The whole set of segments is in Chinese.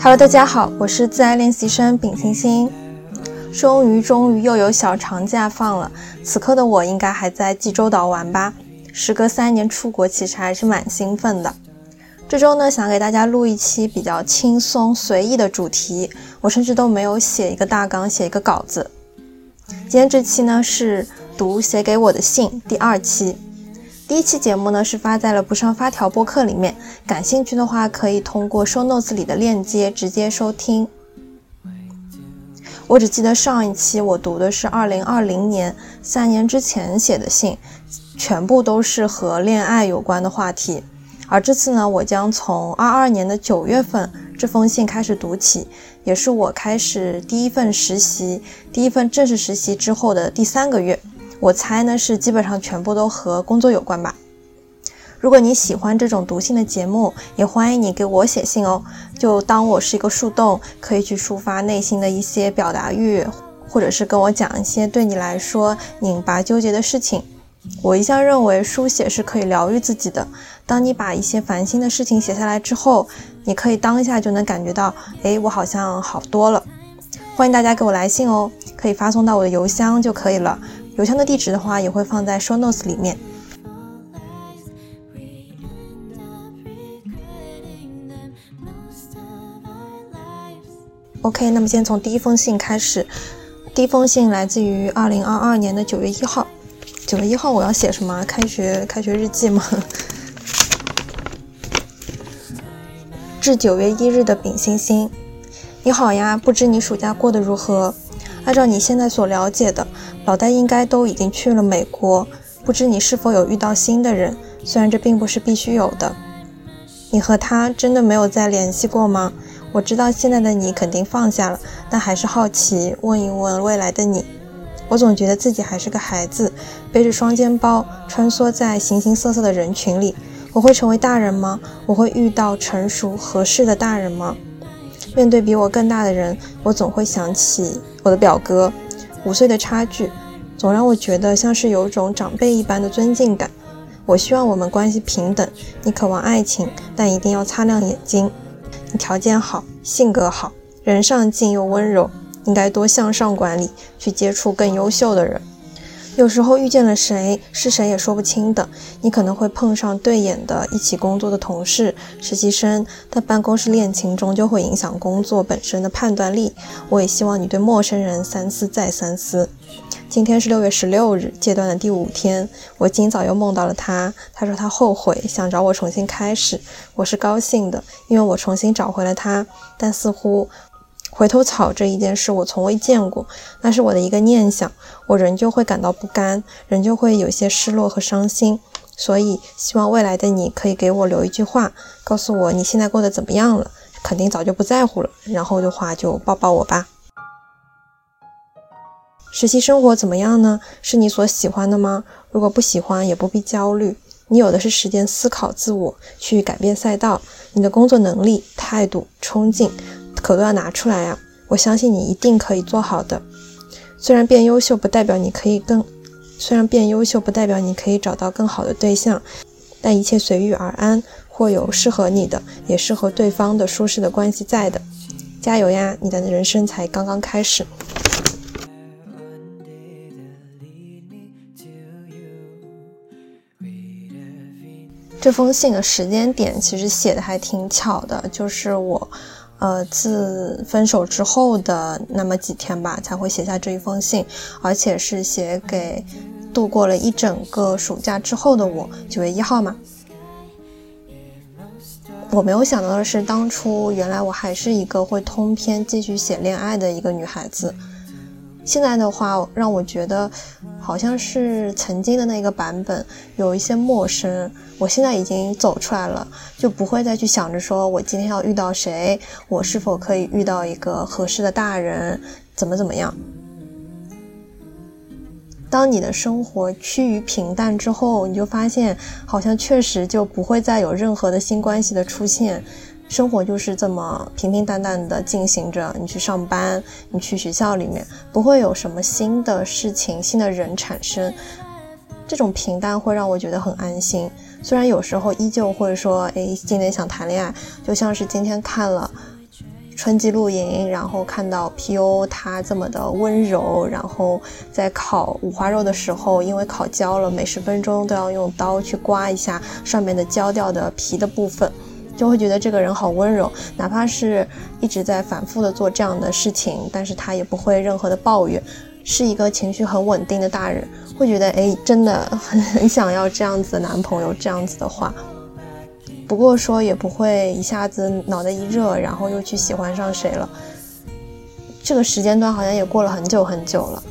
Hello，大家好，我是自然练习生丙星星。终于，终于又有小长假放了。此刻的我应该还在济州岛玩吧？时隔三年出国，其实还是蛮兴奋的。这周呢，想给大家录一期比较轻松随意的主题，我甚至都没有写一个大纲，写一个稿子。今天这期呢是读写给我的信第二期。第一期节目呢是发在了不上发条播客里面，感兴趣的话可以通过 show notes 里的链接直接收听。我只记得上一期我读的是二零二零年三年之前写的信，全部都是和恋爱有关的话题。而这次呢，我将从二二年的九月份这封信开始读起，也是我开始第一份实习、第一份正式实习之后的第三个月。我猜呢是基本上全部都和工作有关吧。如果你喜欢这种读信的节目，也欢迎你给我写信哦。就当我是一个树洞，可以去抒发内心的一些表达欲，或者是跟我讲一些对你来说拧巴纠结的事情。我一向认为书写是可以疗愈自己的。当你把一些烦心的事情写下来之后，你可以当下就能感觉到，哎，我好像好多了。欢迎大家给我来信哦，可以发送到我的邮箱就可以了。邮箱的地址的话，也会放在 show notes 里面。OK，那么先从第一封信开始。第一封信来自于二零二二年的九月一号。九月一号我要写什么？开学开学日记吗？至九月一日的丙星星，你好呀，不知你暑假过得如何？按照你现在所了解的。老戴应该都已经去了美国，不知你是否有遇到新的人？虽然这并不是必须有的。你和他真的没有再联系过吗？我知道现在的你肯定放下了，但还是好奇，问一问未来的你。我总觉得自己还是个孩子，背着双肩包穿梭在形形色色的人群里。我会成为大人吗？我会遇到成熟合适的大人吗？面对比我更大的人，我总会想起我的表哥。五岁的差距，总让我觉得像是有种长辈一般的尊敬感。我希望我们关系平等。你渴望爱情，但一定要擦亮眼睛。你条件好，性格好，人上进又温柔，应该多向上管理，去接触更优秀的人。有时候遇见了谁，是谁也说不清的。你可能会碰上对眼的一起工作的同事、实习生，但办公室恋情终究会影响工作本身的判断力。我也希望你对陌生人三思再三思。今天是六月十六日，阶段的第五天。我今早又梦到了他，他说他后悔，想找我重新开始。我是高兴的，因为我重新找回了他，但似乎。回头草这一件事我从未见过，那是我的一个念想，我仍旧会感到不甘，仍旧会有些失落和伤心，所以希望未来的你可以给我留一句话，告诉我你现在过得怎么样了，肯定早就不在乎了，然后的话就抱抱我吧。实习生活怎么样呢？是你所喜欢的吗？如果不喜欢也不必焦虑，你有的是时间思考自我，去改变赛道，你的工作能力、态度、冲劲。可都要拿出来呀！我相信你一定可以做好的。虽然变优秀不代表你可以更，虽然变优秀不代表你可以找到更好的对象，但一切随遇而安，或有适合你的，也适合对方的舒适的关系在的。加油呀！你的人生才刚刚开始。这封信的时间点其实写的还挺巧的，就是我。呃，自分手之后的那么几天吧，才会写下这一封信，而且是写给度过了一整个暑假之后的我。九月一号嘛，我没有想到的是，当初原来我还是一个会通篇继续写恋爱的一个女孩子。现在的话，让我觉得好像是曾经的那个版本有一些陌生。我现在已经走出来了，就不会再去想着说我今天要遇到谁，我是否可以遇到一个合适的大人，怎么怎么样。当你的生活趋于平淡之后，你就发现好像确实就不会再有任何的新关系的出现。生活就是这么平平淡淡的进行着。你去上班，你去学校里面，不会有什么新的事情、新的人产生。这种平淡会让我觉得很安心。虽然有时候依旧会说，哎，今天想谈恋爱，就像是今天看了春季露营，然后看到 P.O 他这么的温柔，然后在烤五花肉的时候，因为烤焦了，每十分钟都要用刀去刮一下上面的焦掉的皮的部分。就会觉得这个人好温柔，哪怕是一直在反复的做这样的事情，但是他也不会任何的抱怨，是一个情绪很稳定的大人。会觉得哎，真的很很想要这样子的男朋友，这样子的话。不过说也不会一下子脑袋一热，然后又去喜欢上谁了。这个时间段好像也过了很久很久了。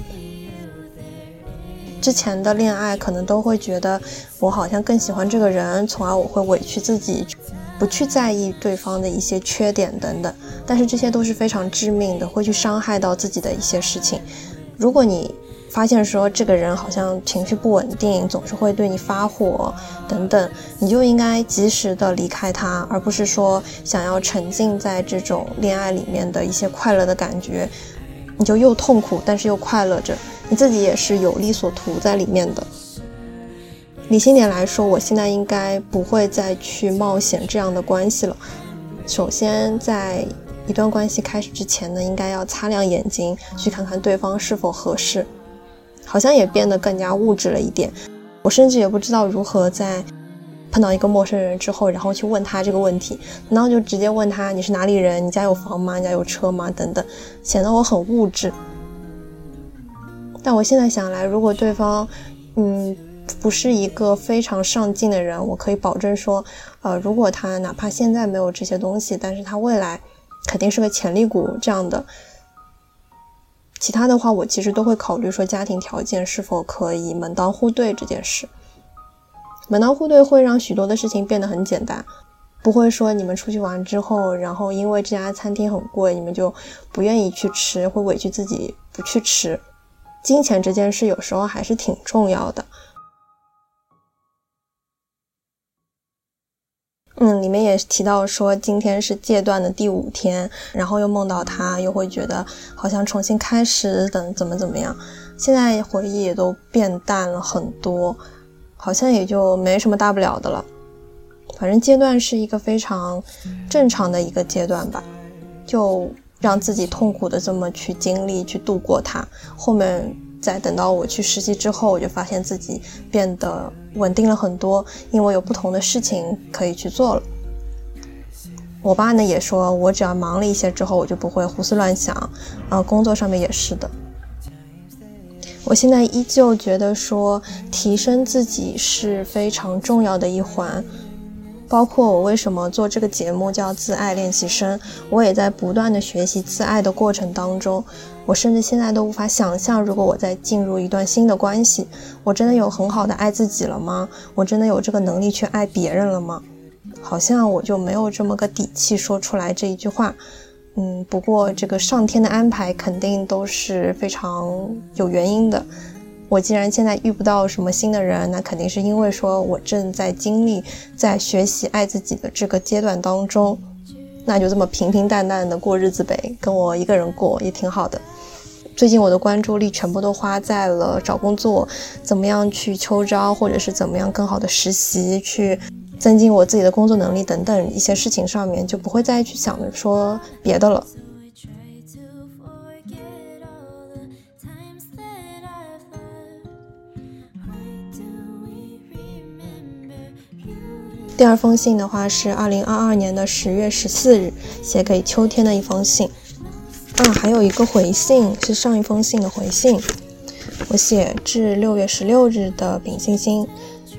之前的恋爱可能都会觉得我好像更喜欢这个人，从而我会委屈自己。不去在意对方的一些缺点等等，但是这些都是非常致命的，会去伤害到自己的一些事情。如果你发现说这个人好像情绪不稳定，总是会对你发火等等，你就应该及时的离开他，而不是说想要沉浸在这种恋爱里面的一些快乐的感觉，你就又痛苦，但是又快乐着，你自己也是有利所图在里面的。理性点来说，我现在应该不会再去冒险这样的关系了。首先，在一段关系开始之前呢，应该要擦亮眼睛，去看看对方是否合适。好像也变得更加物质了一点。我甚至也不知道如何在碰到一个陌生人之后，然后去问他这个问题。然后就直接问他你是哪里人？你家有房吗？你家有车吗？等等，显得我很物质。但我现在想来，如果对方，嗯。不是一个非常上进的人，我可以保证说，呃，如果他哪怕现在没有这些东西，但是他未来肯定是个潜力股这样的。其他的话，我其实都会考虑说家庭条件是否可以门当户对这件事。门当户对会让许多的事情变得很简单，不会说你们出去玩之后，然后因为这家餐厅很贵，你们就不愿意去吃，会委屈自己不去吃。金钱这件事有时候还是挺重要的。嗯，里面也提到说今天是戒断的第五天，然后又梦到他，又会觉得好像重新开始等怎么怎么样。现在回忆也都变淡了很多，好像也就没什么大不了的了。反正阶段是一个非常正常的一个阶段吧，就让自己痛苦的这么去经历去度过它，后面。在等到我去实习之后，我就发现自己变得稳定了很多，因为有不同的事情可以去做了。我爸呢也说，我只要忙了一些之后，我就不会胡思乱想。啊，工作上面也是的。我现在依旧觉得说，提升自己是非常重要的一环。包括我为什么做这个节目叫自爱练习生，我也在不断的学习自爱的过程当中。我甚至现在都无法想象，如果我在进入一段新的关系，我真的有很好的爱自己了吗？我真的有这个能力去爱别人了吗？好像我就没有这么个底气说出来这一句话。嗯，不过这个上天的安排肯定都是非常有原因的。我既然现在遇不到什么新的人，那肯定是因为说我正在经历在学习爱自己的这个阶段当中。那就这么平平淡淡的过日子呗，跟我一个人过也挺好的。最近我的关注力全部都花在了找工作，怎么样去秋招，或者是怎么样更好的实习，去增进我自己的工作能力等等一些事情上面，就不会再去想着说别的了。第二封信的话是二零二二年的十月十四日写给秋天的一封信。啊，还有一个回信是上一封信的回信，我写至六月十六日的丙星星，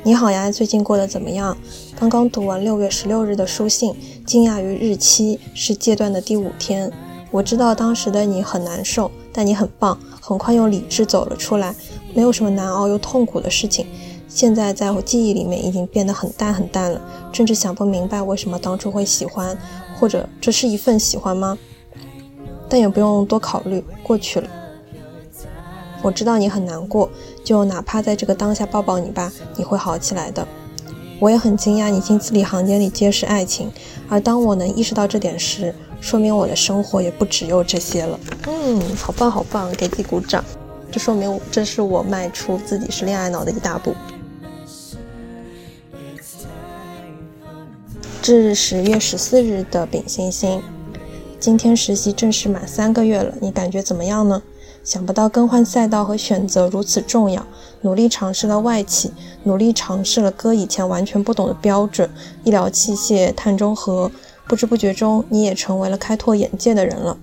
你好呀，最近过得怎么样？刚刚读完六月十六日的书信，惊讶于日期是戒断的第五天。我知道当时的你很难受，但你很棒，很快用理智走了出来，没有什么难熬又痛苦的事情。现在在我记忆里面已经变得很淡很淡了，甚至想不明白为什么当初会喜欢，或者这是一份喜欢吗？但也不用多考虑，过去了。我知道你很难过，就哪怕在这个当下抱抱你吧，你会好起来的。我也很惊讶你竟字里行间里皆是爱情，而当我能意识到这点时，说明我的生活也不只有这些了。嗯，好棒好棒，给自己鼓掌。这说明这是我迈出自己是恋爱脑的一大步。至十月十四日的丙星星，今天实习正式满三个月了，你感觉怎么样呢？想不到更换赛道和选择如此重要，努力尝试了外企，努力尝试了哥以前完全不懂的标准，医疗器械、碳中和，不知不觉中你也成为了开拓眼界的人了。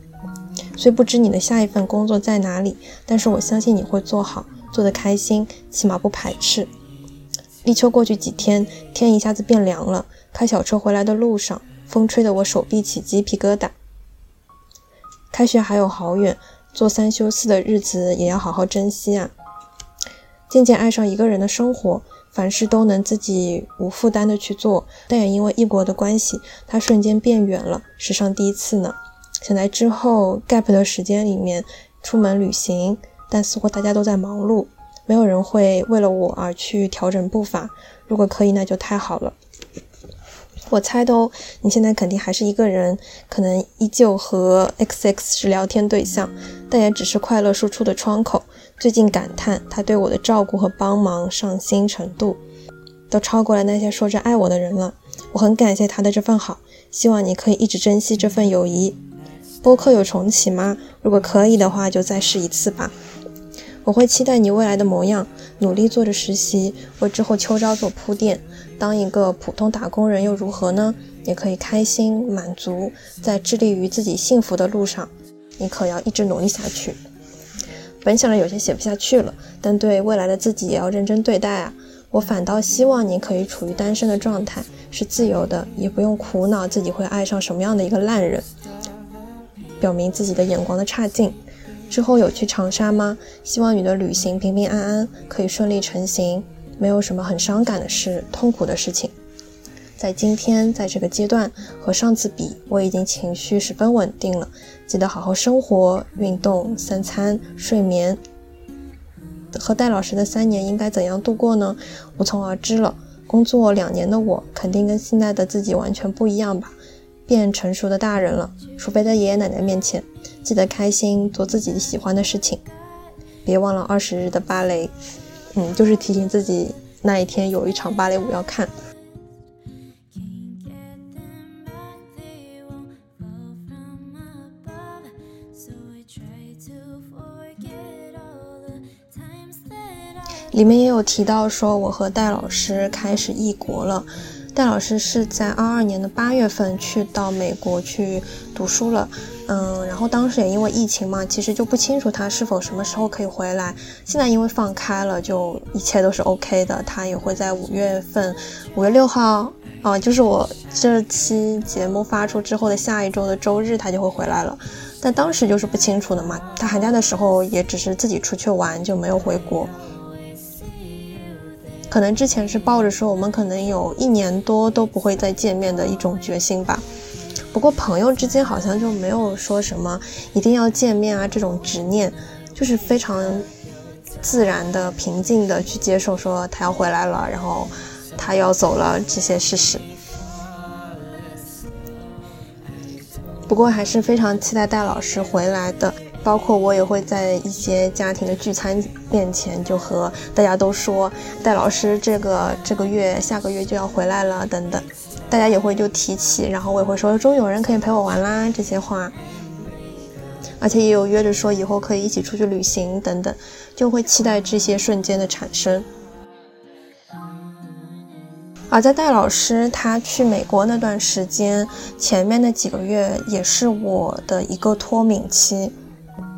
虽不知你的下一份工作在哪里，但是我相信你会做好，做得开心，起码不排斥。立秋过去几天，天一下子变凉了，开小车回来的路上，风吹得我手臂起鸡皮疙瘩。开学还有好远。做三休四的日子也要好好珍惜啊！渐渐爱上一个人的生活，凡事都能自己无负担的去做，但也因为异国的关系，它瞬间变远了，史上第一次呢。醒来之后，gap 的时间里面出门旅行，但似乎大家都在忙碌，没有人会为了我而去调整步伐。如果可以，那就太好了。我猜的哦，你现在肯定还是一个人，可能依旧和 XX 是聊天对象，但也只是快乐输出的窗口。最近感叹他对我的照顾和帮忙上心程度，都超过了那些说着爱我的人了。我很感谢他的这份好，希望你可以一直珍惜这份友谊。播客有重启吗？如果可以的话，就再试一次吧。我会期待你未来的模样，努力做着实习，为之后秋招做铺垫。当一个普通打工人又如何呢？也可以开心满足，在致力于自己幸福的路上，你可要一直努力下去。本想着有些写不下去了，但对未来的自己也要认真对待啊！我反倒希望你可以处于单身的状态，是自由的，也不用苦恼自己会爱上什么样的一个烂人，表明自己的眼光的差劲。之后有去长沙吗？希望你的旅行平平安安，可以顺利成行。没有什么很伤感的事、痛苦的事情。在今天，在这个阶段和上次比，我已经情绪十分稳定了。记得好好生活、运动、三餐、睡眠。和戴老师的三年应该怎样度过呢？无从而知了。工作两年的我，肯定跟现在的自己完全不一样吧？变成熟的大人了，除非在爷爷奶奶面前。记得开心，做自己喜欢的事情。别忘了二十日的芭蕾。嗯，就是提醒自己那一天有一场芭蕾舞要看。里面也有提到说，我和戴老师开始异国了。戴老师是在二二年的八月份去到美国去读书了。嗯，然后当时也因为疫情嘛，其实就不清楚他是否什么时候可以回来。现在因为放开了，就一切都是 OK 的。他也会在五月份，五月六号啊，就是我这期节目发出之后的下一周的周日，他就会回来了。但当时就是不清楚的嘛，他寒假的时候也只是自己出去玩，就没有回国。可能之前是抱着说我们可能有一年多都不会再见面的一种决心吧。不过朋友之间好像就没有说什么一定要见面啊这种执念，就是非常自然的、平静的去接受说他要回来了，然后他要走了这些事实。不过还是非常期待戴老师回来的，包括我也会在一些家庭的聚餐面前就和大家都说戴老师这个这个月、下个月就要回来了等等。大家也会就提起，然后我也会说，终于有人可以陪我玩啦这些话，而且也有约着说以后可以一起出去旅行等等，就会期待这些瞬间的产生。而在戴老师他去美国那段时间，前面的几个月也是我的一个脱敏期，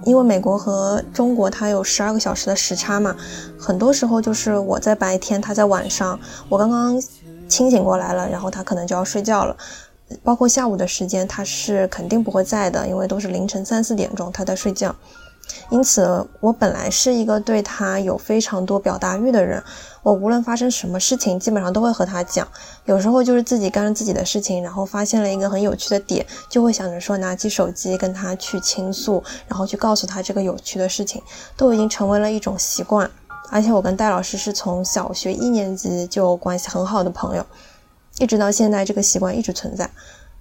因为美国和中国它有十二个小时的时差嘛，很多时候就是我在白天，他在晚上，我刚刚。清醒过来了，然后他可能就要睡觉了，包括下午的时间，他是肯定不会在的，因为都是凌晨三四点钟他在睡觉。因此，我本来是一个对他有非常多表达欲的人，我无论发生什么事情，基本上都会和他讲。有时候就是自己干着自己的事情，然后发现了一个很有趣的点，就会想着说拿起手机跟他去倾诉，然后去告诉他这个有趣的事情，都已经成为了一种习惯。而且我跟戴老师是从小学一年级就关系很好的朋友，一直到现在这个习惯一直存在。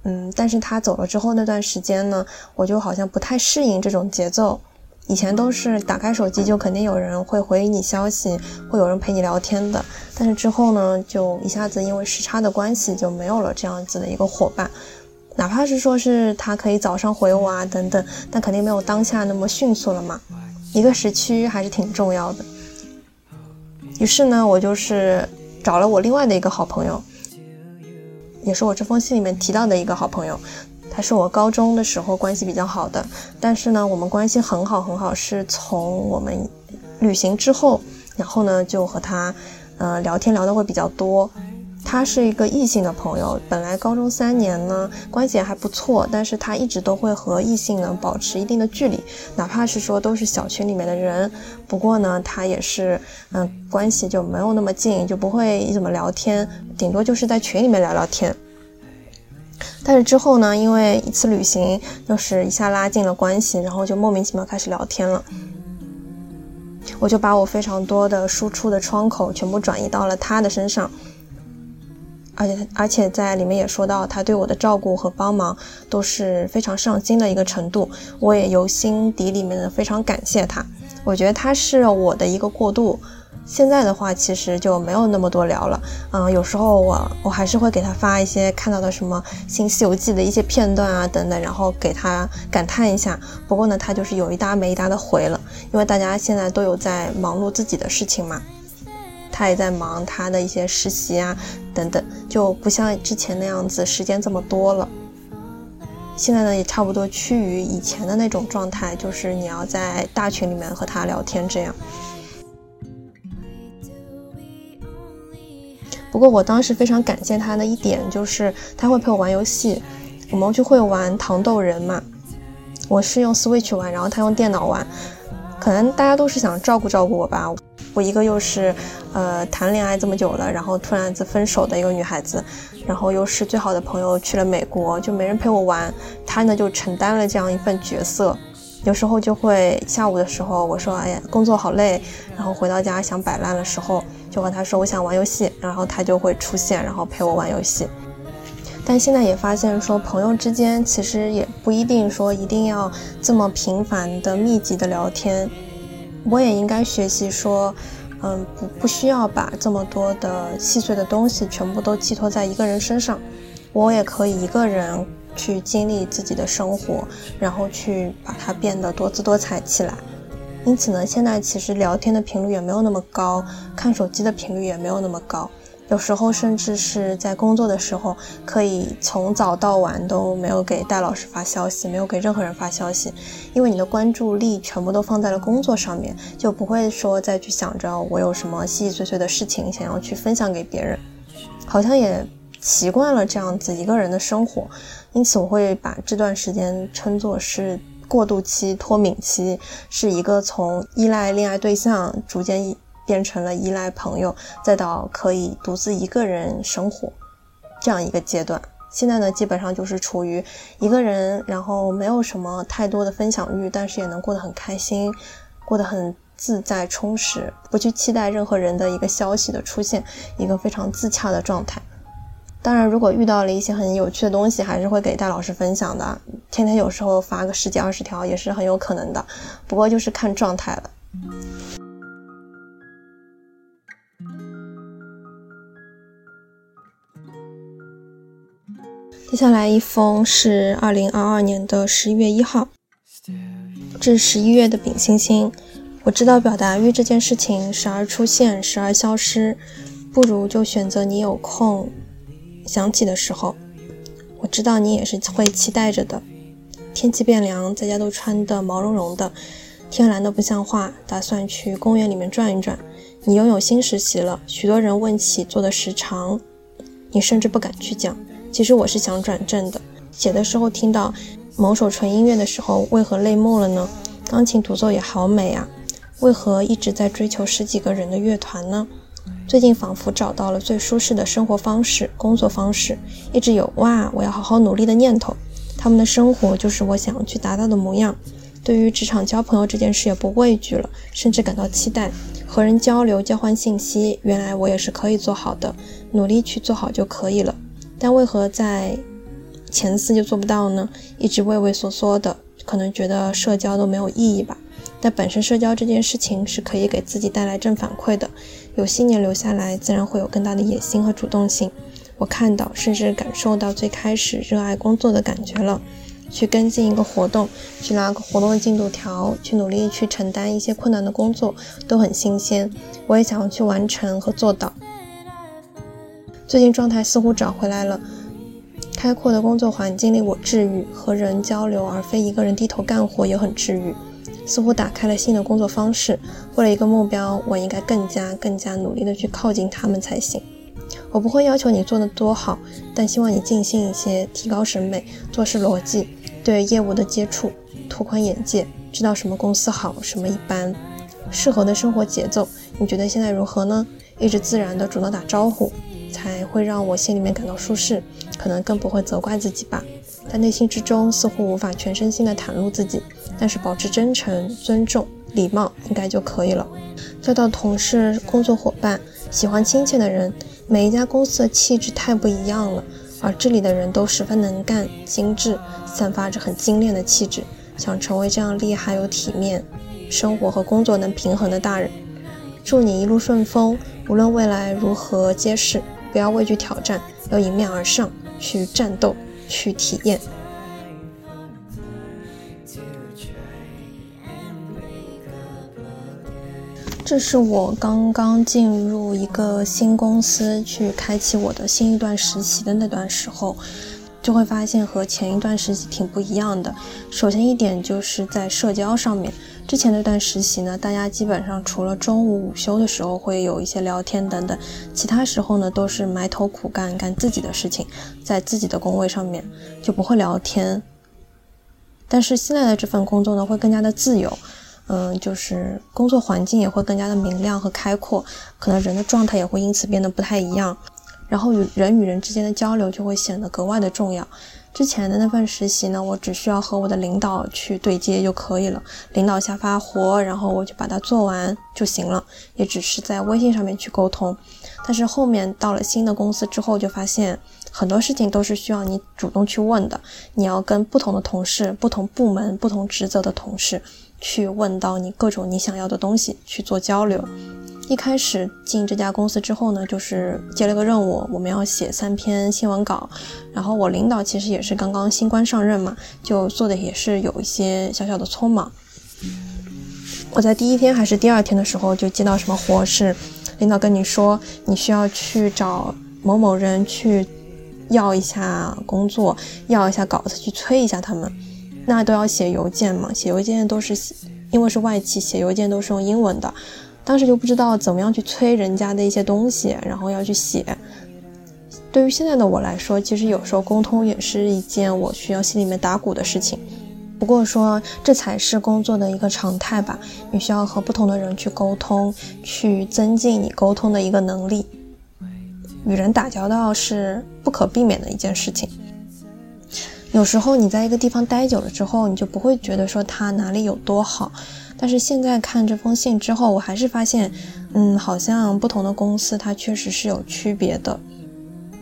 嗯，但是他走了之后那段时间呢，我就好像不太适应这种节奏。以前都是打开手机就肯定有人会回你消息，会有人陪你聊天的。但是之后呢，就一下子因为时差的关系就没有了这样子的一个伙伴。哪怕是说是他可以早上回我啊等等，但肯定没有当下那么迅速了嘛。一个时区还是挺重要的。于是呢，我就是找了我另外的一个好朋友，也是我这封信里面提到的一个好朋友。他是我高中的时候关系比较好的，但是呢，我们关系很好很好，是从我们旅行之后，然后呢就和他，呃，聊天聊的会比较多。他是一个异性的朋友，本来高中三年呢关系还不错，但是他一直都会和异性呢保持一定的距离，哪怕是说都是小群里面的人。不过呢，他也是，嗯，关系就没有那么近，就不会怎么聊天，顶多就是在群里面聊聊天。但是之后呢，因为一次旅行，就是一下拉近了关系，然后就莫名其妙开始聊天了。我就把我非常多的输出的窗口全部转移到了他的身上，而且而且在里面也说到，他对我的照顾和帮忙都是非常上心的一个程度，我也由心底里面的非常感谢他。我觉得他是我的一个过渡。现在的话，其实就没有那么多聊了。嗯，有时候我我还是会给他发一些看到的什么《新西游记》的一些片段啊等等，然后给他感叹一下。不过呢，他就是有一搭没一搭的回了，因为大家现在都有在忙碌自己的事情嘛。他也在忙他的一些实习啊等等，就不像之前那样子时间这么多了。现在呢，也差不多趋于以前的那种状态，就是你要在大群里面和他聊天这样。不过我当时非常感谢他的一点就是他会陪我玩游戏，我们就会玩糖豆人嘛。我是用 Switch 玩，然后他用电脑玩。可能大家都是想照顾照顾我吧。我一个又是呃谈恋爱这么久了，然后突然子分手的一个女孩子，然后又是最好的朋友去了美国，就没人陪我玩。他呢就承担了这样一份角色。有时候就会下午的时候，我说哎呀工作好累，然后回到家想摆烂的时候。就和他说我想玩游戏，然后他就会出现，然后陪我玩游戏。但现在也发现说，朋友之间其实也不一定说一定要这么频繁的、密集的聊天。我也应该学习说，嗯，不不需要把这么多的细碎的东西全部都寄托在一个人身上。我也可以一个人去经历自己的生活，然后去把它变得多姿多彩起来。因此呢，现在其实聊天的频率也没有那么高，看手机的频率也没有那么高。有时候甚至是在工作的时候，可以从早到晚都没有给戴老师发消息，没有给任何人发消息，因为你的关注力全部都放在了工作上面，就不会说再去想着我有什么细细碎碎的事情想要去分享给别人，好像也习惯了这样子一个人的生活。因此，我会把这段时间称作是。过渡期、脱敏期是一个从依赖恋爱对象逐渐变成了依赖朋友，再到可以独自一个人生活这样一个阶段。现在呢，基本上就是处于一个人，然后没有什么太多的分享欲，但是也能过得很开心，过得很自在充实，不去期待任何人的一个消息的出现，一个非常自洽的状态。当然，如果遇到了一些很有趣的东西，还是会给戴老师分享的。天天有时候发个十几二十条也是很有可能的，不过就是看状态了。接下来一封是二零二二年的十一月一号，至十一月的丙星星。我知道表达欲这件事情时而出现，时而消失，不如就选择你有空。想起的时候，我知道你也是会期待着的。天气变凉，在家都穿的毛茸茸的，天蓝的不像话，打算去公园里面转一转。你拥有新实习了，许多人问起做的时长，你甚至不敢去讲。其实我是想转正的。写的时候听到某首纯音乐的时候，为何泪目了呢？钢琴独奏也好美啊，为何一直在追求十几个人的乐团呢？最近仿佛找到了最舒适的生活方式、工作方式，一直有哇，我要好好努力的念头。他们的生活就是我想要去达到的模样。对于职场交朋友这件事也不畏惧了，甚至感到期待。和人交流、交换信息，原来我也是可以做好的，努力去做好就可以了。但为何在前四就做不到呢？一直畏畏缩缩的，可能觉得社交都没有意义吧。但本身社交这件事情是可以给自己带来正反馈的，有信念留下来，自然会有更大的野心和主动性。我看到，甚至感受到最开始热爱工作的感觉了。去跟进一个活动，去拿个活动的进度条，去努力去承担一些困难的工作，都很新鲜。我也想要去完成和做到。最近状态似乎找回来了，开阔的工作环境令我治愈，和人交流而非一个人低头干活也很治愈，似乎打开了新的工作方式。为了一个目标，我应该更加更加努力的去靠近他们才行。我不会要求你做的多好，但希望你尽心一些，提高审美，做事逻辑。对业务的接触，拓宽眼界，知道什么公司好，什么一般，适合的生活节奏，你觉得现在如何呢？一直自然的主动打招呼，才会让我心里面感到舒适，可能更不会责怪自己吧。在内心之中似乎无法全身心的袒露自己，但是保持真诚、尊重、礼貌应该就可以了。交到同事、工作伙伴，喜欢亲切的人，每一家公司的气质太不一样了。而这里的人都十分能干、精致，散发着很精炼的气质。想成为这样厉害又体面，生活和工作能平衡的大人。祝你一路顺风，无论未来如何皆是，不要畏惧挑战，要迎面而上，去战斗，去体验。这是我刚刚进入一个新公司去开启我的新一段实习的那段时候，就会发现和前一段实习挺不一样的。首先一点就是在社交上面，之前那段实习呢，大家基本上除了中午午休的时候会有一些聊天等等，其他时候呢都是埋头苦干干自己的事情，在自己的工位上面就不会聊天。但是现在的这份工作呢，会更加的自由。嗯，就是工作环境也会更加的明亮和开阔，可能人的状态也会因此变得不太一样，然后与人与人之间的交流就会显得格外的重要。之前的那份实习呢，我只需要和我的领导去对接就可以了，领导下发活，然后我就把它做完就行了，也只是在微信上面去沟通。但是后面到了新的公司之后，就发现很多事情都是需要你主动去问的，你要跟不同的同事、不同部门、不同职责的同事。去问到你各种你想要的东西去做交流。一开始进这家公司之后呢，就是接了个任务，我们要写三篇新闻稿。然后我领导其实也是刚刚新官上任嘛，就做的也是有一些小小的匆忙。我在第一天还是第二天的时候就接到什么活是，领导跟你说你需要去找某某人去要一下工作，要一下稿子，去催一下他们。那都要写邮件嘛？写邮件都是因为是外企，写邮件都是用英文的。当时就不知道怎么样去催人家的一些东西，然后要去写。对于现在的我来说，其实有时候沟通也是一件我需要心里面打鼓的事情。不过说这才是工作的一个常态吧。你需要和不同的人去沟通，去增进你沟通的一个能力。与人打交道是不可避免的一件事情。有时候你在一个地方待久了之后，你就不会觉得说它哪里有多好。但是现在看这封信之后，我还是发现，嗯，好像不同的公司它确实是有区别的。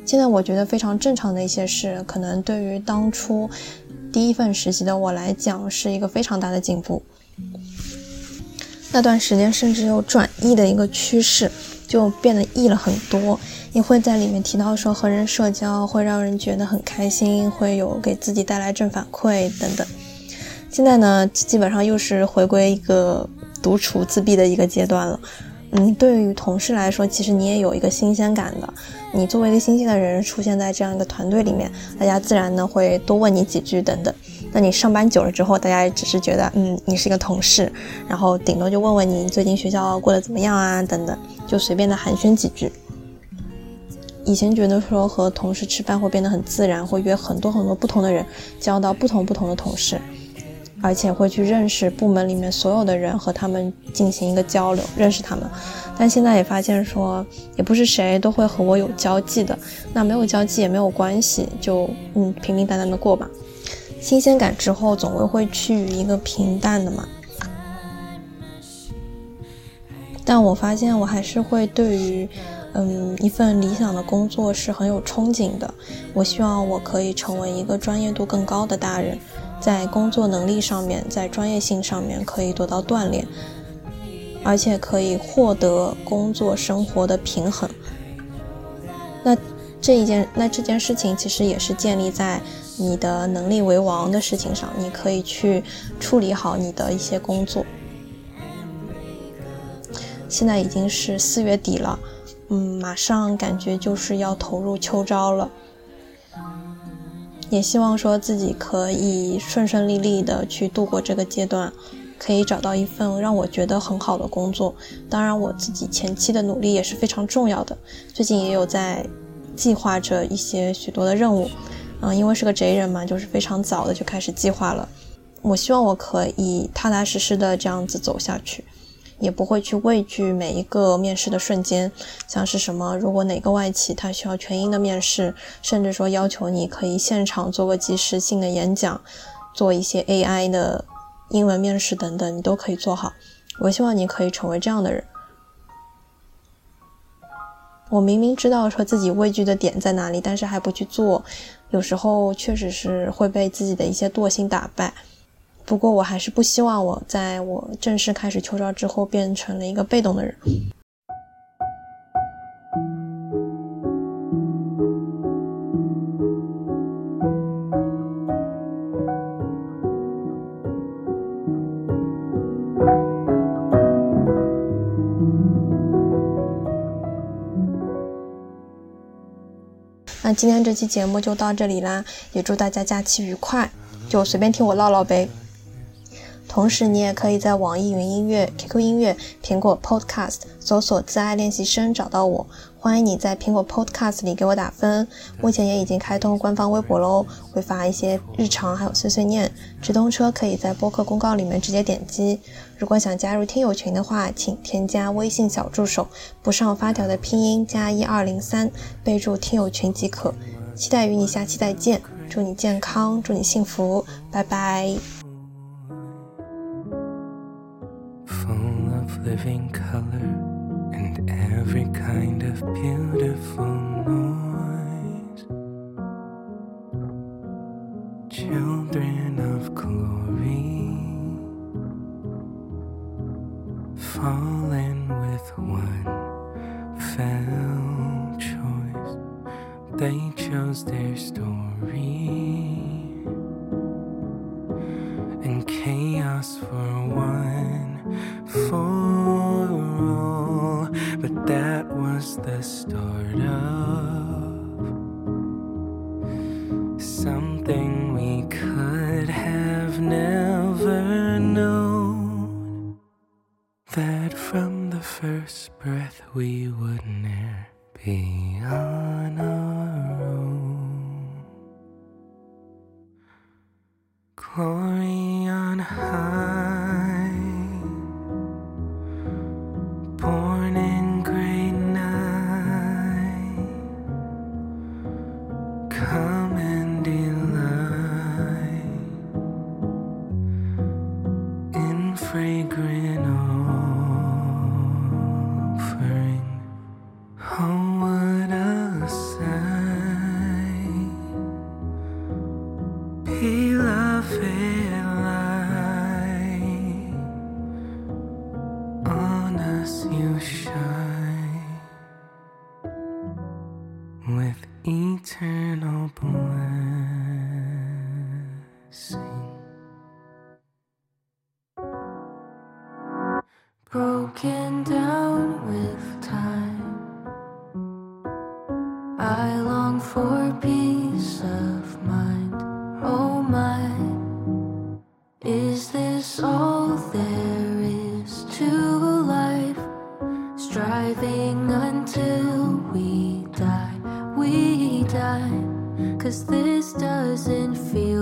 现在我觉得非常正常的一些事，可能对于当初第一份实习的我来讲，是一个非常大的进步。那段时间甚至有转意的一个趋势，就变得易了很多。也会在里面提到说和人社交会让人觉得很开心，会有给自己带来正反馈等等。现在呢，基本上又是回归一个独处自闭的一个阶段了。嗯，对于同事来说，其实你也有一个新鲜感的。你作为一个新鲜的人出现在这样一个团队里面，大家自然呢会多问你几句等等。那你上班久了之后，大家也只是觉得嗯你是一个同事，然后顶多就问问你最近学校过得怎么样啊等等，就随便的寒暄几句。以前觉得说和同事吃饭会变得很自然，会约很多很多不同的人，交到不同不同的同事，而且会去认识部门里面所有的人，和他们进行一个交流，认识他们。但现在也发现说，也不是谁都会和我有交际的。那没有交际也没有关系，就嗯平平淡淡的过吧。新鲜感之后，总归会趋于一个平淡的嘛。但我发现我还是会对于，嗯，一份理想的工作是很有憧憬的。我希望我可以成为一个专业度更高的大人，在工作能力上面，在专业性上面可以得到锻炼，而且可以获得工作生活的平衡。那这一件，那这件事情其实也是建立在你的能力为王的事情上，你可以去处理好你的一些工作。现在已经是四月底了，嗯，马上感觉就是要投入秋招了，也希望说自己可以顺顺利利的去度过这个阶段，可以找到一份让我觉得很好的工作。当然，我自己前期的努力也是非常重要的，最近也有在计划着一些许多的任务，嗯，因为是个贼人嘛，就是非常早的就开始计划了。我希望我可以踏踏实实的这样子走下去。也不会去畏惧每一个面试的瞬间，像是什么，如果哪个外企他需要全英的面试，甚至说要求你可以现场做个即时性的演讲，做一些 AI 的英文面试等等，你都可以做好。我希望你可以成为这样的人。我明明知道说自己畏惧的点在哪里，但是还不去做，有时候确实是会被自己的一些惰性打败。不过，我还是不希望我在我正式开始秋招之后变成了一个被动的人。那今天这期节目就到这里啦，也祝大家假期愉快，就随便听我唠唠呗。同时，你也可以在网易云音乐、QQ 音乐、苹果 Podcast 搜索“自爱练习生”找到我。欢迎你在苹果 Podcast 里给我打分。目前也已经开通官方微博喽，会发一些日常还有碎碎念。直通车可以在播客公告里面直接点击。如果想加入听友群的话，请添加微信小助手，不上发条的拼音加一二零三，备注听友群即可。期待与你下期再见，祝你健康，祝你幸福，拜拜。Living color and every kind of beautiful noise. Children of glory, fallen with one fell choice. They chose their story and chaos for one the stars. coming. Die. Cause this doesn't feel